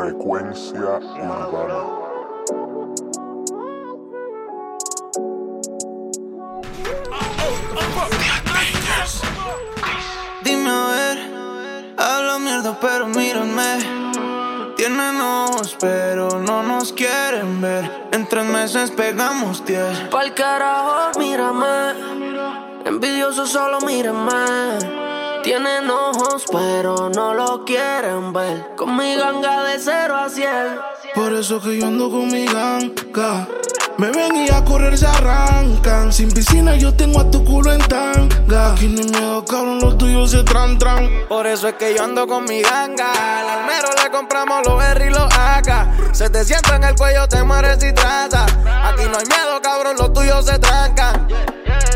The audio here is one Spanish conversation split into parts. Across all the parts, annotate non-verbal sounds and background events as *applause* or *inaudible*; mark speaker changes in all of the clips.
Speaker 1: Frecuencia urbana.
Speaker 2: Dime a ver, habla mierda, pero mírame. Tienen ojos, pero no nos quieren ver. En tres meses pegamos diez.
Speaker 3: Pa'l carajo, mírame. Envidioso, solo mírame. Tienen ojos, pero no lo quieren ver. Con mi ganga de cero a cien.
Speaker 2: Por eso que yo ando con mi ganga. Me ven y a correr se arrancan. Sin piscina yo tengo a tu culo en tanga. Aquí no hay miedo, cabrón, los tuyos se tran tran. Por eso es que yo ando con mi ganga. Al almero le compramos los R y los AK. Se te sienta en el cuello, te mueres y trata. Aquí no hay miedo, cabrón, los tuyos se trancan.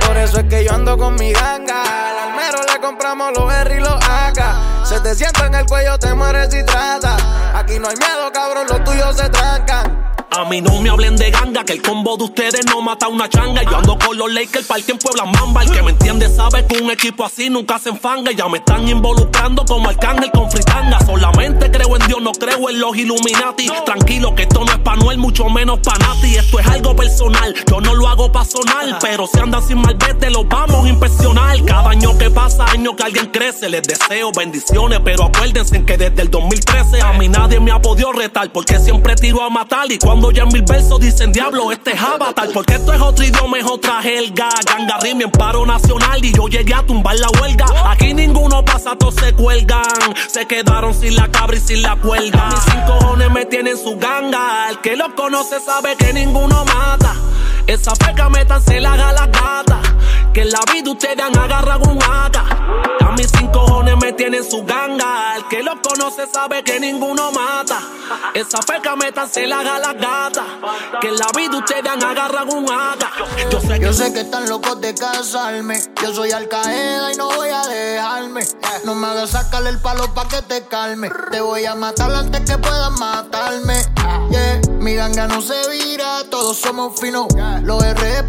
Speaker 2: Por eso es que yo ando con mi ganga. Al almero le compramos los R y los AK. Se te sienta en el cuello, te mueres y trata. Aquí no hay miedo, cabrón, los tuyos se trancan.
Speaker 4: A mí no me hablen de ganga, que el combo de ustedes no mata una changa. Yo ando con los Lakers, party en Puebla Mamba. El que me entiende sabe que un equipo así nunca se enfanga. Ya me están involucrando como Arcángel con fritanga. Solamente creo en Dios, no creo en los Illuminati. Tranquilo, que esto no es pa' Noel, mucho menos pa' Nati. Esto es algo personal, yo no lo hago pa' sonar. Pero si andan sin malvete, los vamos a impresionar. Cada año que pasa, año que alguien crece. Les deseo bendiciones, pero acuérdense que desde el 2013 a mí nadie me ha podido retar. Porque siempre tiro a matar y cuando ya en mil versos dicen diablo, este es avatar. Porque esto es otro idioma, es otra jerga. Ganga en paro nacional y yo llegué a tumbar la huelga. Aquí ninguno pasa, todos se cuelgan. Se quedaron sin la cabra y sin la cuelga. Mis cinco cojones me tienen su ganga. El que los conoce sabe que ninguno mata. Esa feca se la haga la gata. Que en la vida ustedes han agarrado un AK. A mis cinco cojones me tienen su ganga. El que los conoce sabe que ninguno mata. Esa feca se la haga la gata. Que en la vida ustedes han agarrado un AK.
Speaker 2: Yo sé que, Yo sé que están locos de casarme. Yo soy Al y no voy a dejarme. No me hagas sacarle el palo pa' que te calme. Te voy a matar antes que puedas matarme. Mi ganga no se vira, todos somos finos. Los R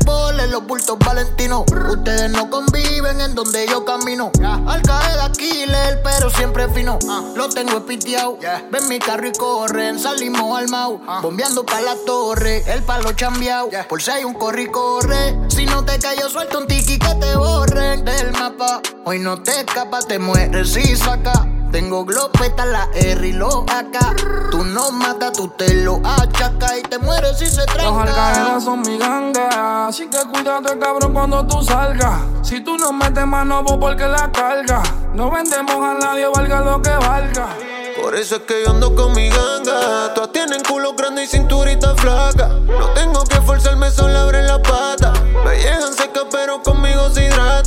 Speaker 2: los bultos valentinos. Ustedes no conviven en donde yo camino. Al caer killer, pero siempre fino. Lo tengo espiteado. Ven mi carro y corren. Salimos al mau. Bombeando pa' la torre. El palo chambeado. Por si hay un corre corre. Si no te callo, suelto un tiki que te borren del mapa. Hoy no te escapas, te mueres y saca. Tengo glopeta, la R y lo acá. Tú no matas, tú te lo achacas y te mueres si se tranca.
Speaker 5: Los alcaedas son mi ganga, así que cuídate cabrón cuando tú salgas. Si tú no metes mano, vos porque la carga. No vendemos a nadie, valga lo que valga.
Speaker 2: Por eso es que yo ando con mi ganga. Todas tienen culo grande y cinturita flaca. No tengo que forzarme, solo abre la pata. Me llegan seca, pero conmigo se hidrata.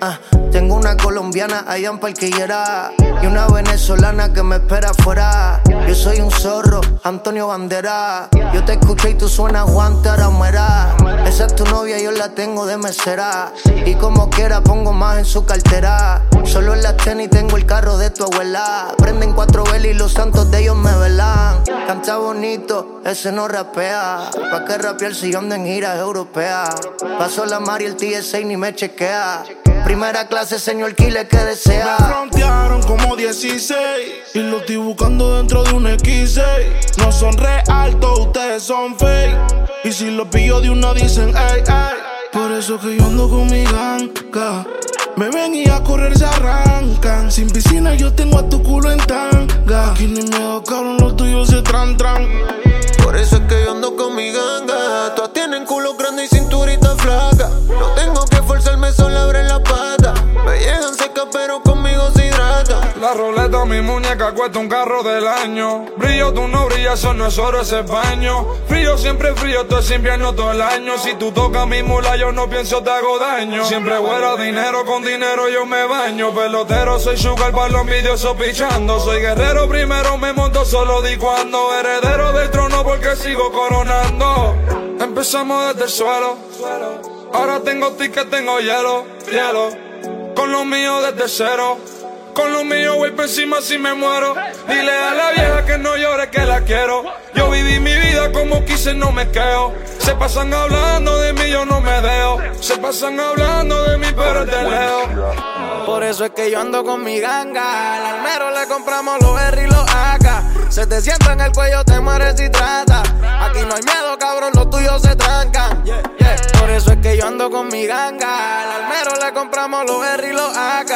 Speaker 2: Ah, tengo una colombiana allá en Parquillera y una venezolana que me espera afuera. Yo soy un zorro, Antonio Bandera. Yo te escuché y tú suenas Juan Taramera. Esa es tu novia, yo la tengo de mesera. Y como quiera pongo más en su cartera. Solo en la tenis tengo el carro de tu abuela. Prenden cuatro velas y los santos de ellos me velan. Canta bonito, ese no rapea. ¿Pa' qué rapear si yo ando en giras europeas? Paso la Mari, el TSA ni me chequea. Primera clase, señor Kile, que desea.
Speaker 5: Me frontearon como 16 y lo estoy buscando dentro de un X6. No son real, todos ustedes son fake. Y si lo pillo de uno, dicen, ey, ey. Por eso que yo ando con mi ganga. Me ven y a correr se arrancan. Sin piscina yo tengo a tu culo en tanga. Aquí ni miedo, cabrón, los tuyos se tran tran.
Speaker 2: Por eso es que yo ando con mi ganga. Todas tienen culo grande y cinturita flaca. No tengo que forzarme, solo abre la pata. Me llegan seca, pero hidrata.
Speaker 5: La roleta, mi muñeca cuesta un carro del año. Brillo, tú no brillas, eso no es oro, ese baño. Frío, siempre frío, todo es invierno todo el año. Si tú tocas mi mula, yo no pienso te hago daño. Siempre fuera dinero, con dinero yo me baño. Pelotero, soy sugar para los envidiosos pichando. Soy guerrero, primero me monto solo di cuando. Heredero del trono, porque sigo coronando. Empezamos desde el suelo. Ahora tengo ticket, tengo hielo, hielo. Con lo mío desde cero. Con lo mío voy por encima si me muero. Dile a la vieja que no llore que la quiero. Yo viví mi vida como quise, no me quedo. Se pasan hablando de mí, yo no me dejo. Se pasan hablando de mí, pero te leo. Por eso es que yo ando con mi ganga. Al almero le compramos los R y los AK.
Speaker 6: Se te sienta en el cuello, te mueres y trata. Aquí no hay miedo, cabrón, los tuyos se trancan. Por eso es que yo ando con mi ganga. Al almero le compramos los R y los AK.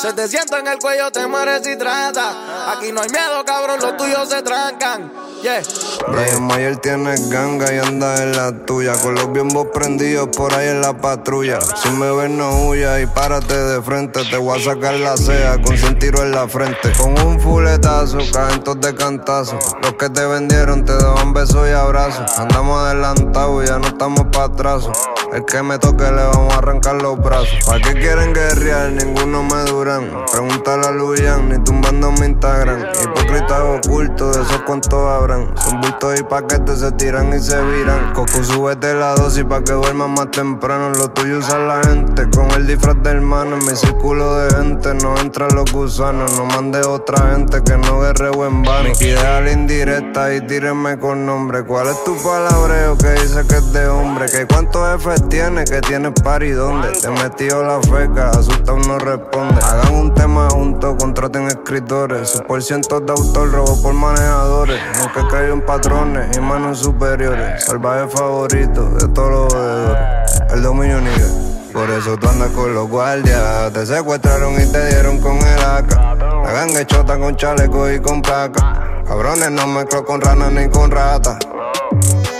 Speaker 6: Se te sienta en el cuello, te mueres y trata. Aquí no hay miedo, cabrón, los tuyos se trancan. Yeah.
Speaker 7: Brian Mayer tiene ganga y anda en la tuya. Con los biombos prendidos por ahí en la patrulla. Si me ves, no huya y párate de frente. Te voy a sacar la cea con un tiro en la frente. Con un fuletazo, caen de cantazo. Los que te vendieron te daban besos y abrazos. Andamos adelantados ya no estamos para atrás. El que me toque le vamos a arrancar los brazos. ¿Para qué quieren guerrear? Ninguno me duran. Pregúntale a Luyan, ni tumbando mi Instagram. Hipócritas ocultos, de esos cuantos habrán. Son bultos y paquetes, se tiran y se viran. Coco, súbete la dosis pa' que duermas más temprano. Lo tuyo usa la gente, con el disfraz del hermano. En mi círculo de gente no entran los gusanos. No mande otra gente que no guerreo en vano. Mi la indirecta y tírenme con nombre. ¿Cuál es tu palabreo que dice que es de hombre? ¿Que cuántos jefes tiene? ¿Que tienes y dónde? Te metió la feca, asustado no responde. Hagan un tema juntos, contraten escritores. Sus por cientos de autor, robo por manejadores. Nunca cayó en patrones y manos superiores. Salvaje favorito de todos los deudores. El dominio nivel. Por eso tú andas con los guardias. Te secuestraron y te dieron con el AK. La ganga chota con chaleco y con placa. Cabrones, no mezclo con ranas ni con ratas.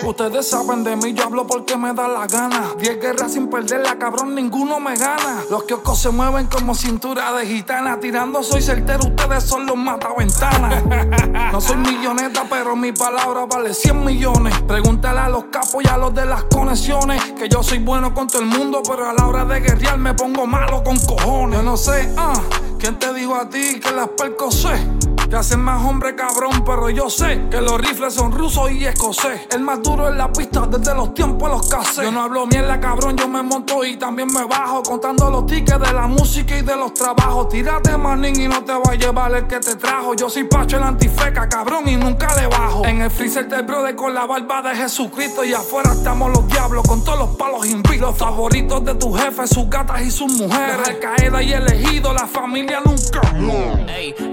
Speaker 8: Ustedes saben de mí, yo hablo porque me da la gana. Diez guerras sin perderla, cabrón, ninguno me gana. Los kioscos se mueven como cintura de gitana. Tirando soy certero, ustedes son los mataventanas. *laughs* No soy milloneta, pero mi palabra vale 100 millones. Pregúntale a los capos y a los de las conexiones. Que yo soy bueno con todo el mundo, pero a la hora de guerrear me pongo malo con cojones. Yo no sé, ah, ¿quién te dijo a ti que las percos Que hacen más hombre cabrón, pero yo sé que los rifles son rusos y escocés. El más duro en la pista desde los tiempos los casé. Yo no hablo mierda cabrón, yo me monto y también me bajo. Contando los tickets de la música y de los trabajos. Tírate manín y no te va a llevar el que te trajo. Yo soy Pacho el antifeca, cabrón, y nunca le bajo. En el freezer del brother con la barba de Jesucristo. Y afuera estamos los diablos con todos los palos invitos. Los favoritos de tu jefe, sus gatas y sus mujeres. Recaída y elegido, la familia nunca.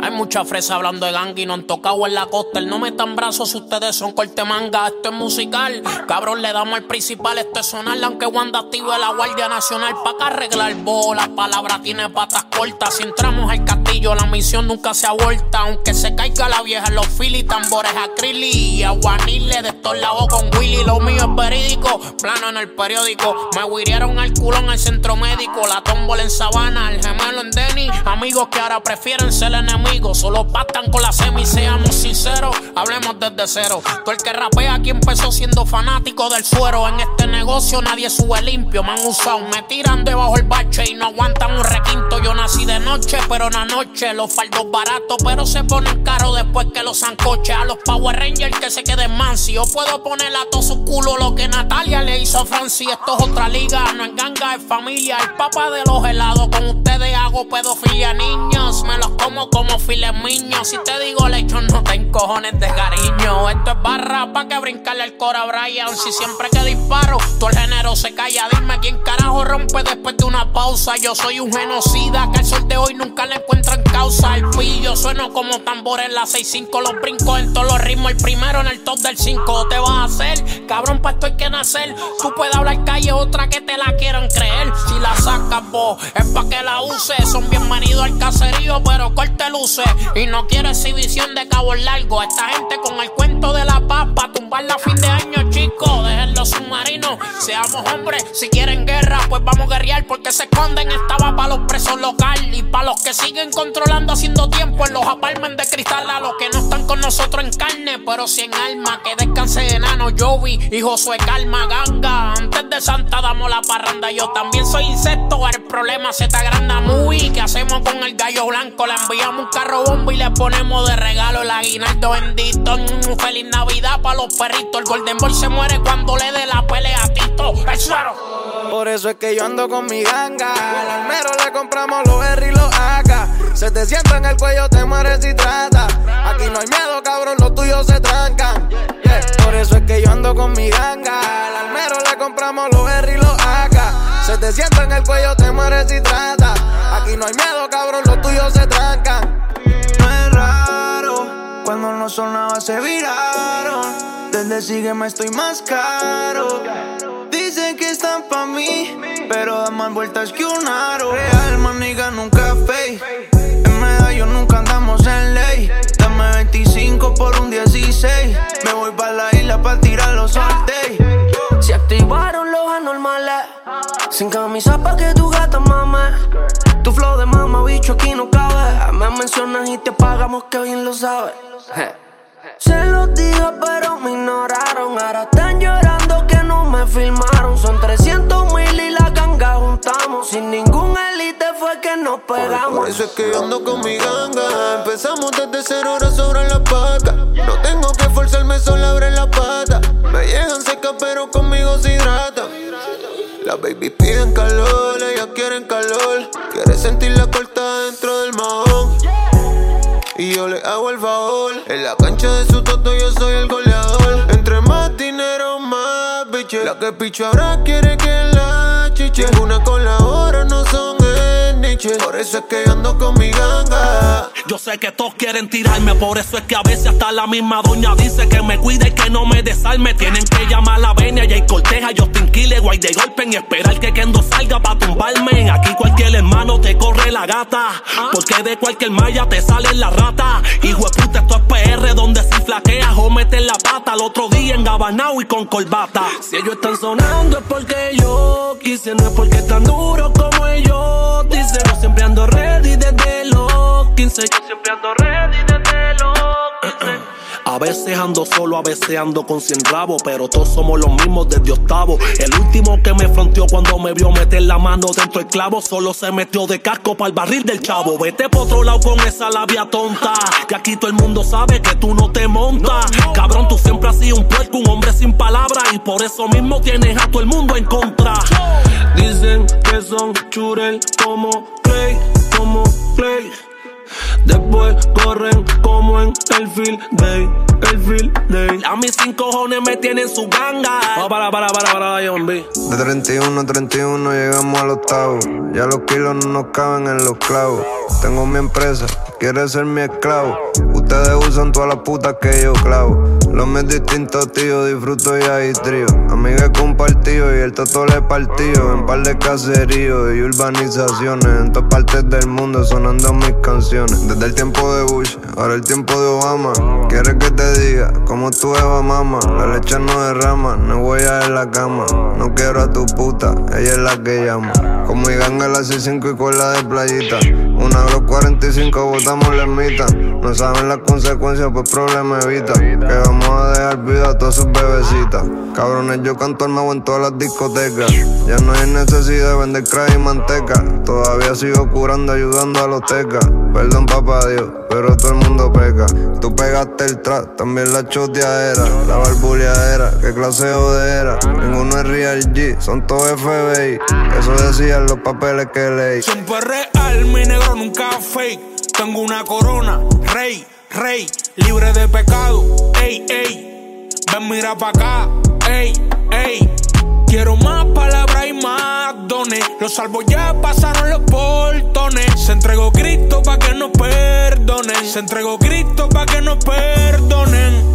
Speaker 9: Hay mucha fresa hablando de gang y no han tocado en la costa. El no metan brazos si ustedes son corte manga. Esto es musical. Cabrón, le damos al principal. Esto es sonar. Aunque Wanda active la Guardia Nacional para que arreglar bola. Palabra tiene patas cortas. Si entramos al castillo, la misión nunca se aborta. Aunque se caiga la vieja, los fili, tambores acrylic y aguanile de estos lados con Willy. Lo mío es verídico. Plano en el periódico. Me huirieron al culón al centro médico. La tómbola en sabana. El gemelo en Denny. Amigos que ahora prefieren ser enemigos. Solo patan con la semi, seamos sinceros, hablemos desde cero. Todo el que rapea aquí empezó siendo fanático del suero. En este negocio nadie sube limpio, me han usado, me tiran debajo el bache y no aguantan un requinto. Yo nací de noche, pero en la noche los faldos baratos, pero se ponen caros después que los ancoches. A los Power Rangers que se queden mansi. Yo puedo poner a todo su culo lo que Natalia le hizo a Francis. Esto es otra liga, no es ganga, es familia. El papá de los helados, con ustedes hago pedofilia. Niños, me los como como files Si te digo lecho, no te cojones de cariño. Esto es barra pa' que brincarle el cora a Brian. Si siempre que disparo, todo el género se calla. Dime quién carajo rompe después de una pausa. Yo soy un genocida que al sol de hoy nunca le encuentran causa. El pillo sueno como tambor en la 6-5. Los brincos en todos los ritmos. El primero en el top del 5. Te vas a hacer, cabrón, pa' esto hay que nacer. Tú puedes hablar calle, otra que te la quieran creer. Si la sacas vos, es pa' que la uses. Son bienvenidos al caserío, pero corte luces. Y no quiero exhibición de cabo largo. Esta gente con el cuento de la papa, tumbar la fin de año, chicos. Dejen los submarinos, seamos hombres. Si quieren guerra, pues vamos a guerrear porque se esconden. Estaba para los presos locales y para los que siguen controlando, haciendo tiempo en los apartments de cristal. A los que no están con nosotros en carne, pero si en alma. Que descanse enano, Jovi y Josué Calma, ganga. Antes de Santa damos la parranda. Yo también soy insecto, el problema se te agranda muy. ¿Qué hacemos con el gallo blanco? Le enviamos un carro bombo y le ponemos de regalo el aguinaldo bendito. Feliz Navidad para los perritos. El Golden Boy se muere cuando le dé la pelea a Tito. El suero.
Speaker 6: Por eso es que yo ando con mi ganga. Al almero le compramos los R y los AK. Se te sienta en el cuello, te mueres y trata. Aquí no hay miedo, cabrón, los tuyos se trancan. Te sienta en el cuello, te mueres y trata. Aquí no hay miedo, cabrón, los tuyos se trancan
Speaker 3: Cuando no sonaba se viraron. Desde sígueme estoy más caro. Dicen que están pa' mí, pero dan más vueltas que un aro. Real, maniga, nunca fake. En medallo nunca andamos en ley. Dame 25 por un 16. Sin camisa pa' que tu gata mame. Tu flow de mama, bicho, aquí no cabe. Me mencionas y te pagamos que bien lo sabes. Se los dije, pero me ignoraron. Ahora están llorando que no me filmaron. Son 300 mil y la ganga juntamos. Sin ningún elite fue que nos pegamos.
Speaker 10: Por eso es que yo ando con mi ganga. Empezamos desde cero horas sobre la paca. No tengo que forzarme, solo abre la pata. Me llegan secas, pero conmigo se hidratan. Las baby picho ahora quiere que la chiche. Una con la hora no son niche. Por eso es que ando con mi ganga.
Speaker 4: Yo sé que todos quieren tirarme, por eso es que a veces hasta la misma doña dice que me cuide y que no me desarme. Tienen que llamar a la venia y Corteja, Justin Kille, guay de golpe y esperar que Kendo salga pa' tumbarme. Aquí cualquier hermano te corre la gata, porque de cualquier malla te sale la rata. Hijo de puta, esto es PR, donde si flaqueas o metes la pata. Al otro día en Gabanao y con corbata. Si ellos están sonando es porque yo quise, no es porque están duros como ellos. Dicen, yo siempre ando ready desde los 15. Siempre ando ready desde los 15. A veces ando solo, a veces ando con cien rabos, pero todos somos los mismos desde octavo. El último que me fronteó cuando me vio meter la mano dentro del clavo, solo se metió de casco para el barril del chavo. Vete por otro lado con esa labia tonta, que aquí todo el mundo sabe que tú no te montas. Cabrón, tú siempre has sido un puerco, un hombre sin palabras, y por eso mismo tienes a todo el mundo en contra. Dicen que son churel como Clay, como Clay. Después corren como en el field day, el field day. A mis cinco cojones me tienen su ganga. Oh, para, para, para, para, John B.
Speaker 7: De 31 a 31 llegamos al octavo. Ya los kilos no nos caben en los clavos. Tengo mi empresa, quiere ser mi esclavo. Ustedes usan todas las putas que yo clavo. Los mis distintos tíos, disfruto y hay trío. Amiga compartido y el toto le partido. En par de caseríos y urbanizaciones. En todas partes del mundo sonando mis canciones. Desde el tiempo de Bush, ahora el tiempo de Obama. Quieres que te diga cómo tú Eva mama. La leche no derrama, no voy a en la cama. No quiero a tu puta, ella es la que llama. Con mi ganga la C5 y con la de playita. Una los 45 No saben las consecuencias, pues problema evita. Que vamos a dejar vida a todas sus bebecitas. Cabrones, yo canto nuevo en todas las discotecas. Ya no hay necesidad de vender crack y manteca. Todavía sigo curando, ayudando a los tecas. Perdón, papá Dios, pero todo el mundo peca. Tú pegaste el trap, también la choteadera, la barbuleadera, qué clase de jodera. Ninguno es real G, son todos FBI. Eso decían los papeles que leí.
Speaker 11: Siempre real, mi negro nunca fake. Tengo una corona, rey, rey, libre de pecado. Ey, ey, ven mira pa' acá. Ey, ey. Quiero más palabras y más dones. Los salvos ya pasaron los portones. Se entregó Cristo pa' que nos perdonen. Se entregó Cristo pa' que nos perdonen.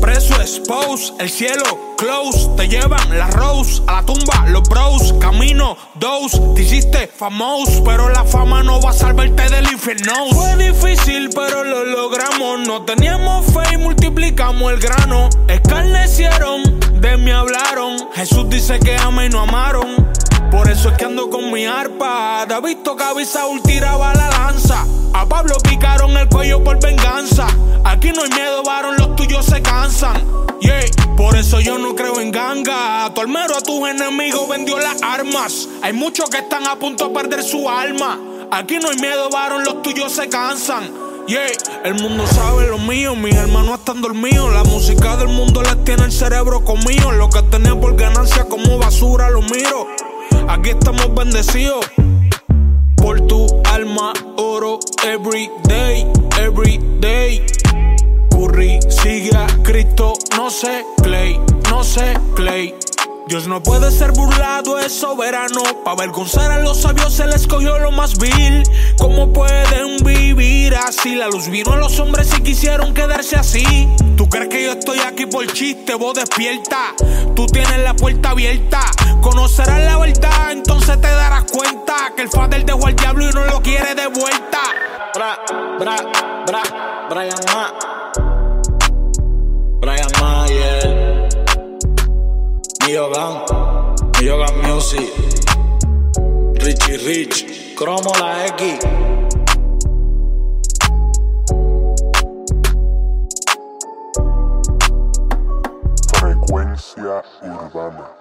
Speaker 11: Preso expose, el cielo close. Te llevan la rose a la tumba, los bros. Camino dos, te hiciste famoso. Pero la fama no va a salvarte del infierno. Fue difícil, pero lo logramos. No teníamos fe y multiplicamos el grano. Escarnecieron, de mí hablaron. Jesús dice que ama y no amaron. Por eso es que ando con mi arpa. David tocaba y Saúl tiraba la lanza. A Pablo picaron el cuello por venganza. Aquí no hay miedo, varón, los tuyos se cansan. Yeah, por eso yo no creo en ganga. Tu almero, a tus enemigos vendió las armas. Hay muchos que están a punto de perder su alma. Aquí no hay miedo, varón, los tuyos se cansan. Yeah, el mundo sabe lo mío, mis hermanos están dormidos. La música del mundo les tiene el cerebro comido. Lo que tenía por ganancia como basura lo miro. Aquí estamos bendecidos por tu alma, oro, every day, every day. Curry sigue a Cristo, no sé, Clay, no sé, Clay. Dios no puede ser burlado, es soberano. Para avergonzar a los sabios se les cogió lo más vil. ¿Cómo pueden vivir así? La luz vino a los hombres y quisieron quedarse así. ¿Tú crees que yo estoy aquí por chiste? Vos despierta. Tú tienes la puerta abierta. Conocerás la verdad, entonces te darás cuenta que el Fader dejó al diablo y no lo quiere de vuelta.
Speaker 12: Bra, bra, bra, Brian Ma. Brian Mayer. Miogan. Miogan Music. Richie Rich. Cromo la X.
Speaker 1: Frecuencia urbana.